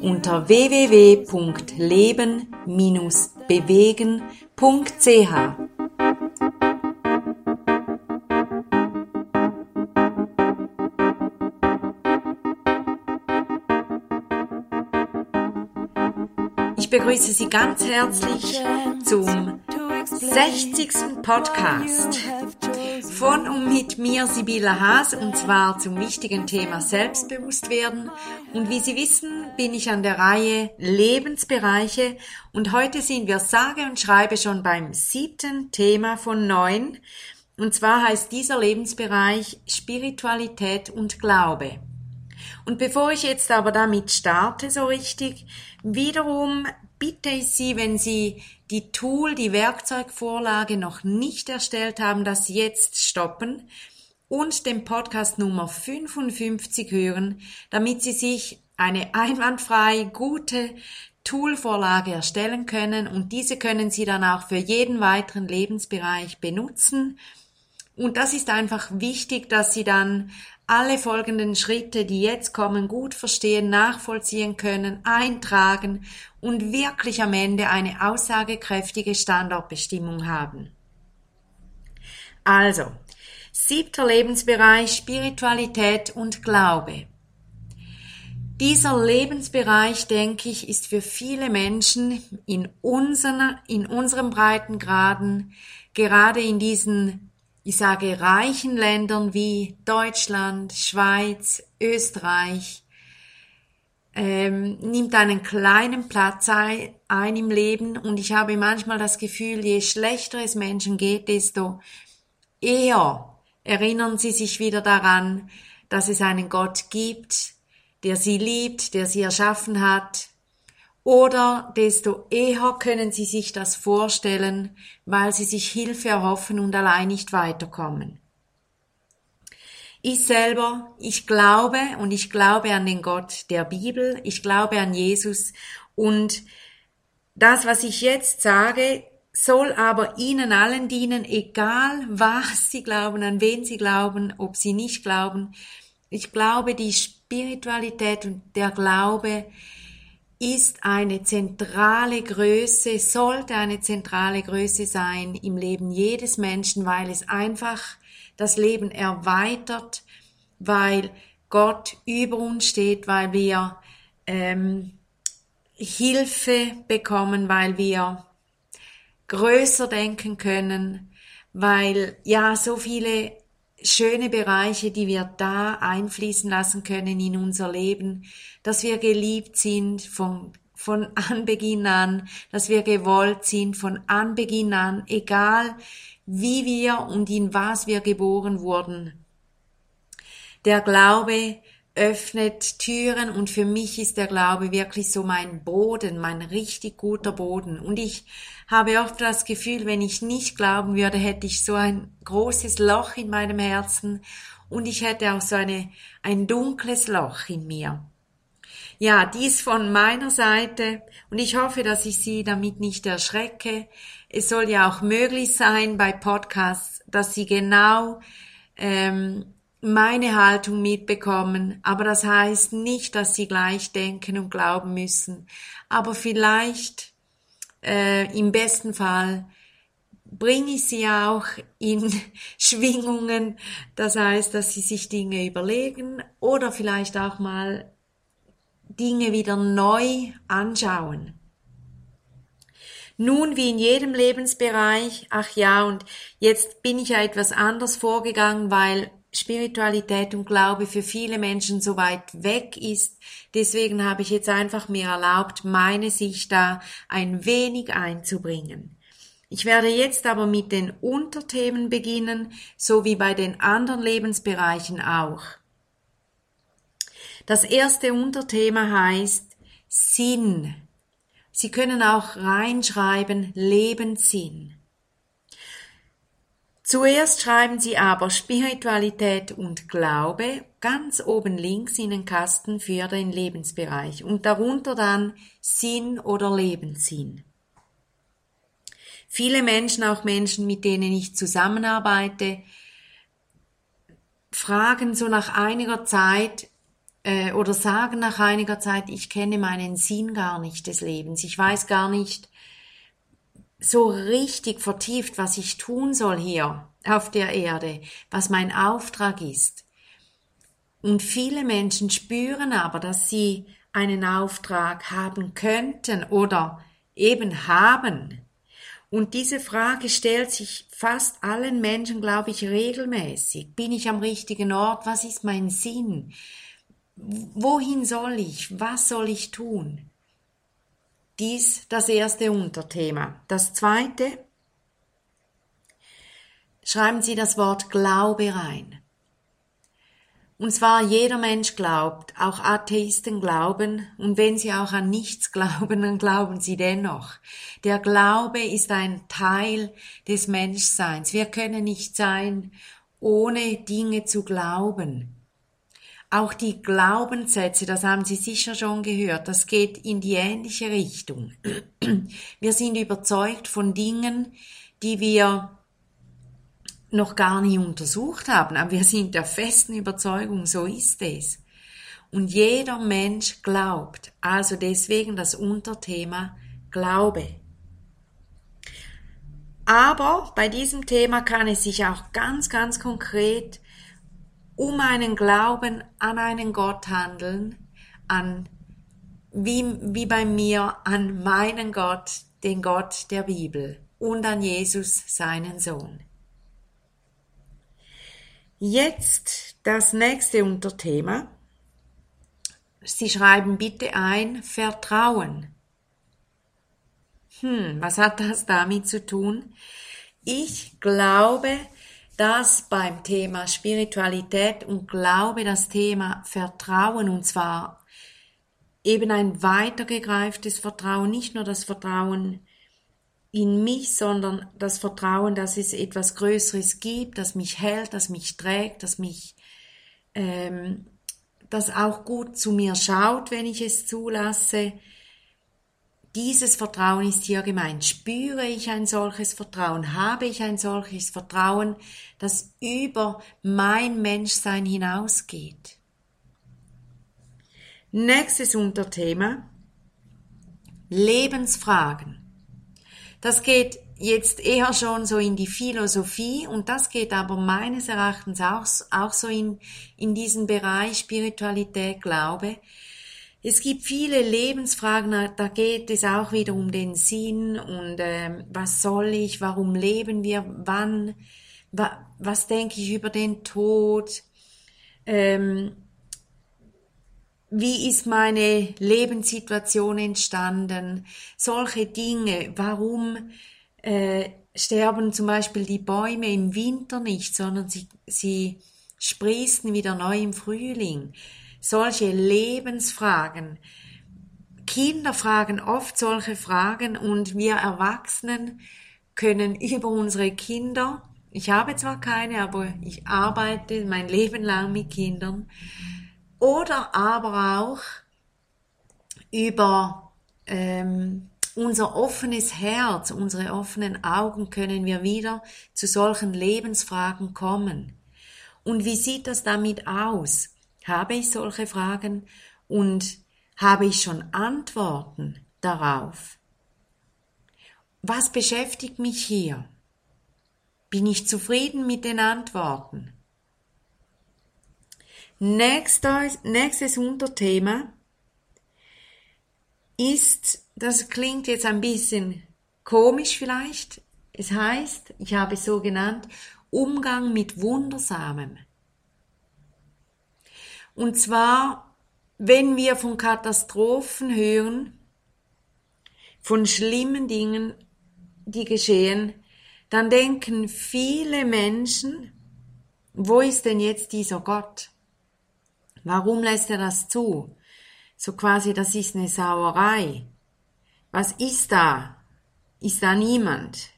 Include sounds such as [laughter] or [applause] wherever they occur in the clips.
unter www.leben-bewegen.ch. Ich begrüße Sie ganz herzlich zum 60. Podcast von und mit mir Sibylla Haas und zwar zum wichtigen Thema Selbstbewusstwerden. Und wie Sie wissen, bin ich an der Reihe Lebensbereiche und heute sind wir sage und schreibe schon beim siebten Thema von neun. Und zwar heißt dieser Lebensbereich Spiritualität und Glaube. Und bevor ich jetzt aber damit starte so richtig, wiederum bitte ich Sie, wenn Sie die Tool, die Werkzeugvorlage noch nicht erstellt haben, das jetzt stoppen und den Podcast Nummer 55 hören, damit Sie sich eine einwandfrei gute Toolvorlage erstellen können und diese können Sie dann auch für jeden weiteren Lebensbereich benutzen. Und das ist einfach wichtig, dass Sie dann alle folgenden Schritte, die jetzt kommen, gut verstehen, nachvollziehen können, eintragen und wirklich am Ende eine aussagekräftige Standortbestimmung haben. Also, siebter Lebensbereich Spiritualität und Glaube. Dieser Lebensbereich, denke ich, ist für viele Menschen in, unseren, in unserem Breitengraden, gerade in diesen ich sage reichen Ländern wie Deutschland, Schweiz, Österreich, ähm, nimmt einen kleinen Platz ein, ein im Leben. Und ich habe manchmal das Gefühl, je schlechter es Menschen geht, desto eher erinnern sie sich wieder daran, dass es einen Gott gibt, der sie liebt, der sie erschaffen hat, oder desto eher können sie sich das vorstellen, weil sie sich Hilfe erhoffen und allein nicht weiterkommen. Ich selber, ich glaube und ich glaube an den Gott der Bibel, ich glaube an Jesus und das, was ich jetzt sage, soll aber Ihnen allen dienen, egal was Sie glauben, an wen Sie glauben, ob Sie nicht glauben. Ich glaube, die Spiritualität und der Glaube ist eine zentrale Größe, sollte eine zentrale Größe sein im Leben jedes Menschen, weil es einfach das Leben erweitert, weil Gott über uns steht, weil wir ähm, Hilfe bekommen, weil wir größer denken können, weil ja so viele schöne Bereiche, die wir da einfließen lassen können in unser Leben, dass wir geliebt sind von, von Anbeginn an, dass wir gewollt sind von Anbeginn an, egal wie wir und in was wir geboren wurden. Der Glaube öffnet Türen und für mich ist der Glaube wirklich so mein Boden, mein richtig guter Boden. Und ich habe oft das Gefühl, wenn ich nicht glauben würde, hätte ich so ein großes Loch in meinem Herzen und ich hätte auch so eine, ein dunkles Loch in mir. Ja, dies von meiner Seite und ich hoffe, dass ich Sie damit nicht erschrecke. Es soll ja auch möglich sein bei Podcasts, dass Sie genau ähm, meine Haltung mitbekommen, aber das heißt nicht, dass sie gleich denken und glauben müssen. Aber vielleicht, äh, im besten Fall, bringe ich sie auch in [laughs] Schwingungen, das heißt, dass sie sich Dinge überlegen oder vielleicht auch mal Dinge wieder neu anschauen. Nun, wie in jedem Lebensbereich, ach ja, und jetzt bin ich ja etwas anders vorgegangen, weil Spiritualität und Glaube für viele Menschen so weit weg ist. Deswegen habe ich jetzt einfach mir erlaubt, meine Sicht da ein wenig einzubringen. Ich werde jetzt aber mit den Unterthemen beginnen, so wie bei den anderen Lebensbereichen auch. Das erste Unterthema heißt Sinn. Sie können auch reinschreiben Lebenssinn. Zuerst schreiben Sie aber Spiritualität und Glaube ganz oben links in den Kasten für den Lebensbereich und darunter dann Sinn oder Lebenssinn. Viele Menschen, auch Menschen, mit denen ich zusammenarbeite, fragen so nach einiger Zeit äh, oder sagen nach einiger Zeit, ich kenne meinen Sinn gar nicht des Lebens, ich weiß gar nicht, so richtig vertieft, was ich tun soll hier auf der Erde, was mein Auftrag ist. Und viele Menschen spüren aber, dass sie einen Auftrag haben könnten oder eben haben. Und diese Frage stellt sich fast allen Menschen, glaube ich, regelmäßig. Bin ich am richtigen Ort? Was ist mein Sinn? Wohin soll ich? Was soll ich tun? Dies das erste Unterthema. Das zweite, schreiben Sie das Wort Glaube rein. Und zwar jeder Mensch glaubt, auch Atheisten glauben, und wenn sie auch an nichts [laughs] glauben, dann glauben sie dennoch. Der Glaube ist ein Teil des Menschseins. Wir können nicht sein, ohne Dinge zu glauben. Auch die Glaubenssätze, das haben Sie sicher schon gehört, das geht in die ähnliche Richtung. Wir sind überzeugt von Dingen, die wir noch gar nie untersucht haben, aber wir sind der festen Überzeugung, so ist es. Und jeder Mensch glaubt, also deswegen das Unterthema Glaube. Aber bei diesem Thema kann es sich auch ganz, ganz konkret um einen Glauben an einen Gott handeln, an, wie, wie bei mir, an meinen Gott, den Gott der Bibel und an Jesus, seinen Sohn. Jetzt das nächste Unterthema. Sie schreiben bitte ein Vertrauen. Hm, was hat das damit zu tun? Ich glaube, dass beim Thema Spiritualität und Glaube das Thema Vertrauen und zwar eben ein weitergegreiftes Vertrauen, nicht nur das Vertrauen in mich, sondern das Vertrauen, dass es etwas Größeres gibt, das mich hält, das mich trägt, das mich, ähm, das auch gut zu mir schaut, wenn ich es zulasse, dieses Vertrauen ist hier gemeint. Spüre ich ein solches Vertrauen? Habe ich ein solches Vertrauen, das über mein Menschsein hinausgeht? Nächstes Unterthema. Lebensfragen. Das geht jetzt eher schon so in die Philosophie und das geht aber meines Erachtens auch, auch so in, in diesen Bereich Spiritualität, Glaube. Es gibt viele Lebensfragen, da geht es auch wieder um den Sinn und äh, was soll ich, warum leben wir, wann, wa, was denke ich über den Tod, ähm, wie ist meine Lebenssituation entstanden, solche Dinge, warum äh, sterben zum Beispiel die Bäume im Winter nicht, sondern sie, sie sprießen wieder neu im Frühling solche Lebensfragen. Kinder fragen oft solche Fragen und wir Erwachsenen können über unsere Kinder, ich habe zwar keine, aber ich arbeite mein Leben lang mit Kindern, oder aber auch über ähm, unser offenes Herz, unsere offenen Augen können wir wieder zu solchen Lebensfragen kommen. Und wie sieht das damit aus? Habe ich solche Fragen und habe ich schon Antworten darauf? Was beschäftigt mich hier? Bin ich zufrieden mit den Antworten? Nächstes, nächstes Unterthema ist, das klingt jetzt ein bisschen komisch vielleicht, es heißt, ich habe es so genannt, Umgang mit Wundersamem. Und zwar, wenn wir von Katastrophen hören, von schlimmen Dingen, die geschehen, dann denken viele Menschen, wo ist denn jetzt dieser Gott? Warum lässt er das zu? So quasi, das ist eine Sauerei. Was ist da? Ist da niemand?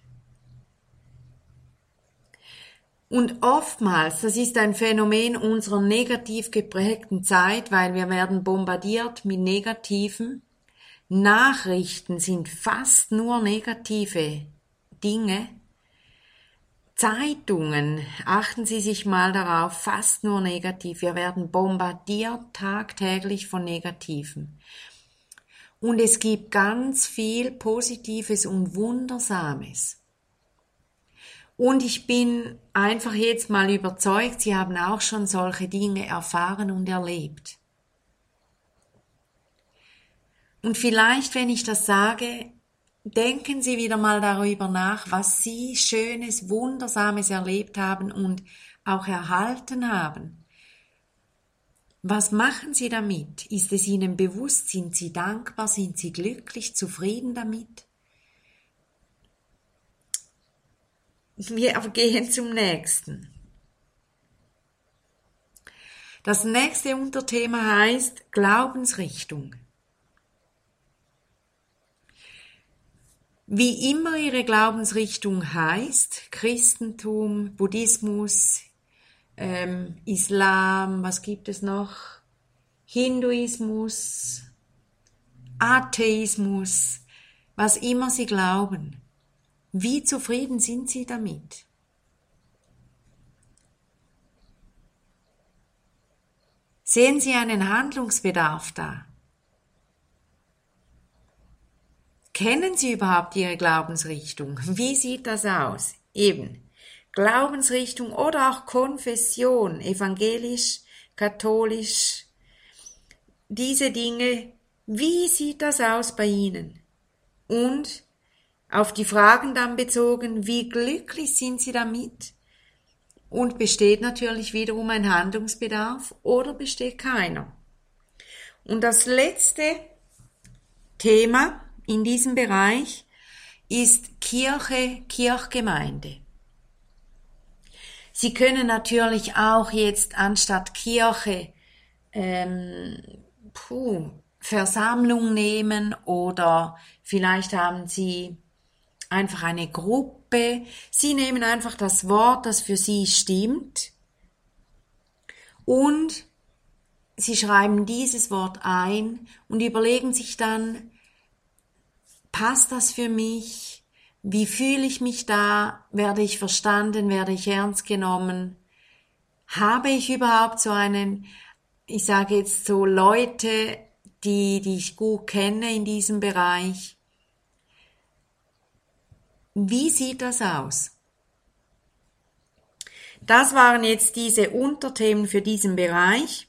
Und oftmals, das ist ein Phänomen unserer negativ geprägten Zeit, weil wir werden bombardiert mit negativen Nachrichten sind fast nur negative Dinge. Zeitungen, achten Sie sich mal darauf, fast nur negativ. Wir werden bombardiert tagtäglich von Negativen. Und es gibt ganz viel Positives und Wundersames. Und ich bin einfach jetzt mal überzeugt, Sie haben auch schon solche Dinge erfahren und erlebt. Und vielleicht, wenn ich das sage, denken Sie wieder mal darüber nach, was Sie Schönes, Wundersames erlebt haben und auch erhalten haben. Was machen Sie damit? Ist es Ihnen bewusst? Sind Sie dankbar? Sind Sie glücklich, zufrieden damit? Wir gehen zum nächsten. Das nächste Unterthema heißt Glaubensrichtung. Wie immer ihre Glaubensrichtung heißt, Christentum, Buddhismus, ähm, Islam, was gibt es noch? Hinduismus, Atheismus, was immer sie glauben. Wie zufrieden sind sie damit? Sehen Sie einen Handlungsbedarf da? Kennen Sie überhaupt Ihre Glaubensrichtung? Wie sieht das aus? Eben. Glaubensrichtung oder auch Konfession, evangelisch, katholisch, diese Dinge, wie sieht das aus bei Ihnen? Und auf die Fragen dann bezogen, wie glücklich sind Sie damit? Und besteht natürlich wiederum ein Handlungsbedarf oder besteht keiner? Und das letzte Thema, in diesem Bereich ist Kirche, Kirchgemeinde. Sie können natürlich auch jetzt anstatt Kirche ähm, puh, Versammlung nehmen oder vielleicht haben Sie einfach eine Gruppe. Sie nehmen einfach das Wort, das für Sie stimmt und Sie schreiben dieses Wort ein und überlegen sich dann, passt das für mich? Wie fühle ich mich da? Werde ich verstanden? Werde ich ernst genommen? Habe ich überhaupt so einen, ich sage jetzt so Leute, die, die ich gut kenne in diesem Bereich? Wie sieht das aus? Das waren jetzt diese Unterthemen für diesen Bereich.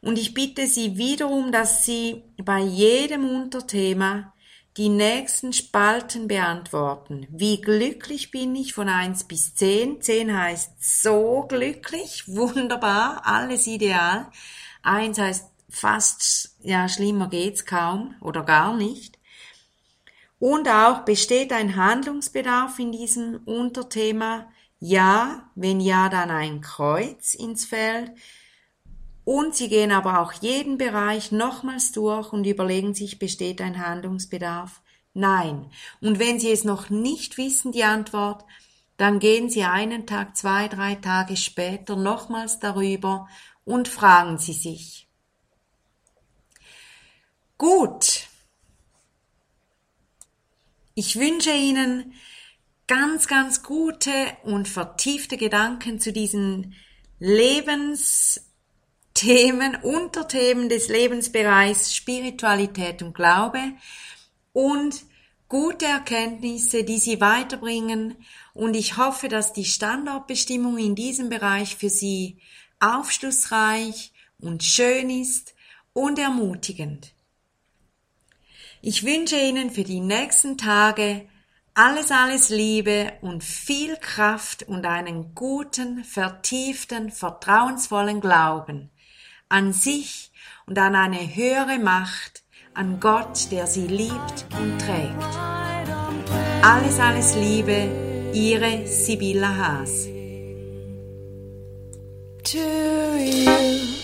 Und ich bitte Sie wiederum, dass Sie bei jedem Unterthema die nächsten Spalten beantworten. Wie glücklich bin ich von 1 bis 10? 10 heißt so glücklich, [laughs] wunderbar, alles ideal. 1 heißt fast, ja, schlimmer geht's kaum oder gar nicht. Und auch besteht ein Handlungsbedarf in diesem Unterthema? Ja, wenn ja, dann ein Kreuz ins Feld. Und sie gehen aber auch jeden Bereich nochmals durch und überlegen sich, besteht ein Handlungsbedarf? Nein. Und wenn Sie es noch nicht wissen, die Antwort, dann gehen Sie einen Tag, zwei, drei Tage später nochmals darüber und fragen Sie sich. Gut. Ich wünsche Ihnen ganz, ganz gute und vertiefte Gedanken zu diesen Lebens Themen, Unterthemen des Lebensbereichs Spiritualität und Glaube und gute Erkenntnisse, die Sie weiterbringen. Und ich hoffe, dass die Standortbestimmung in diesem Bereich für Sie aufschlussreich und schön ist und ermutigend. Ich wünsche Ihnen für die nächsten Tage alles, alles Liebe und viel Kraft und einen guten, vertieften, vertrauensvollen Glauben an sich und an eine höhere Macht, an Gott, der sie liebt und trägt. Alles, alles Liebe, Ihre Sibylla Haas. To you.